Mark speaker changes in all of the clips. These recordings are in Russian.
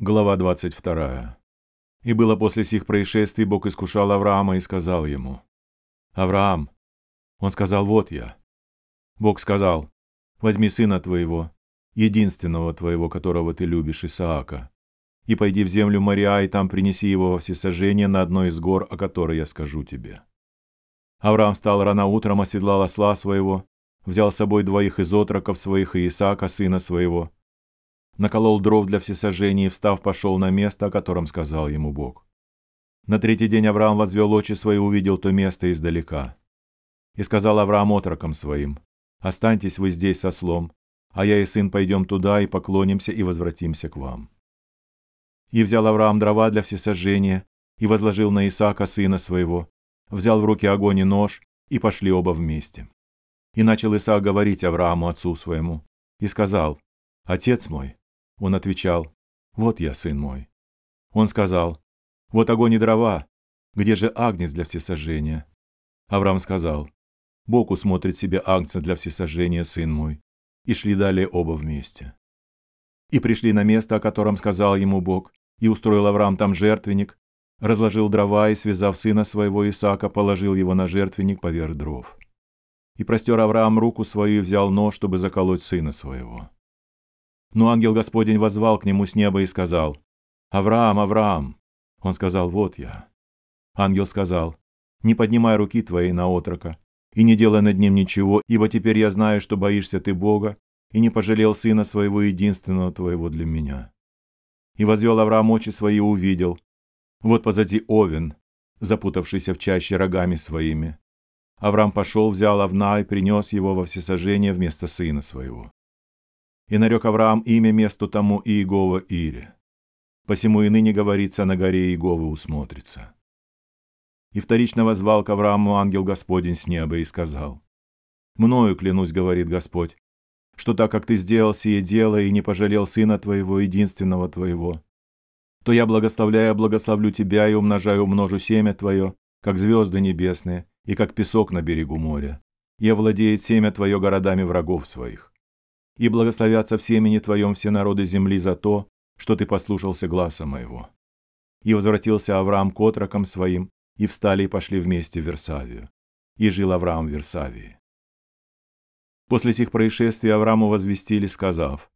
Speaker 1: Глава 22. И было после сих происшествий Бог искушал Авраама и сказал ему, «Авраам». Он сказал, «Вот я». Бог сказал, «Возьми сына твоего, единственного твоего, которого ты любишь, Исаака, и пойди в землю Мария, и там принеси его во всесожжение на одной из гор, о которой я скажу тебе». Авраам встал рано утром, оседлал осла своего, взял с собой двоих из отроков своих и Исаака, сына своего, наколол дров для всесожжения и, встав, пошел на место, о котором сказал ему Бог. На третий день Авраам возвел очи свои и увидел то место издалека. И сказал Авраам отрокам своим, «Останьтесь вы здесь со слом, а я и сын пойдем туда и поклонимся и возвратимся к вам». И взял Авраам дрова для всесожжения и возложил на Исаака сына своего, взял в руки огонь и нож, и пошли оба вместе. И начал Исаак говорить Аврааму отцу своему, и сказал, «Отец мой, он отвечал, «Вот я, сын мой». Он сказал, «Вот огонь и дрова, где же агнец для всесожжения?» Авраам сказал, «Бог усмотрит себе агнца для всесожжения, сын мой». И шли далее оба вместе. И пришли на место, о котором сказал ему Бог, и устроил Авраам там жертвенник, разложил дрова и, связав сына своего Исаака, положил его на жертвенник поверх дров. И простер Авраам руку свою и взял нож, чтобы заколоть сына своего. Но ангел Господень возвал к нему с неба и сказал, «Авраам, Авраам!» Он сказал, «Вот я». Ангел сказал, «Не поднимай руки твоей на отрока, и не делай над ним ничего, ибо теперь я знаю, что боишься ты Бога, и не пожалел сына своего единственного твоего для меня». И возвел Авраам очи свои и увидел. Вот позади Овен, запутавшийся в чаще рогами своими. Авраам пошел, взял овна и принес его во всесожжение вместо сына своего. И нарек Авраам имя месту тому Иегова Ире. Посему и ныне говорится, на горе Иеговы усмотрится. И вторично возвал к Аврааму ангел Господень с неба и сказал, «Мною, клянусь, говорит Господь, что так как ты сделал сие дело и не пожалел сына твоего, единственного твоего, то я, благословляя, благословлю тебя и умножаю умножу семя твое, как звезды небесные и как песок на берегу моря, и овладеет семя твое городами врагов своих и благословятся в семени Твоем все народы земли за то, что Ты послушался гласа моего». И возвратился Авраам к отрокам своим, и встали и пошли вместе в Версавию. И жил Авраам в Версавии. После сих происшествий Аврааму возвестили, сказав,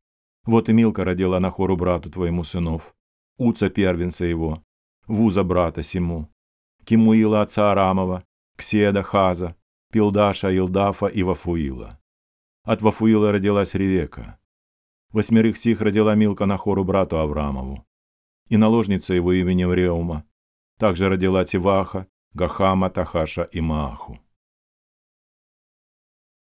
Speaker 1: «Вот и Милка родила Нахору брату твоему сынов, Уца первенца его, Вуза брата сему, Кимуила отца Арамова, Кседа Хаза, Пилдаша Илдафа и Вафуила. От Вафуила родилась Ревека. Восьмерых сих родила Милка на хору брату Авраамову. И наложница его именем Реума. Также родила Тиваха, Гахама, Тахаша и Мааху.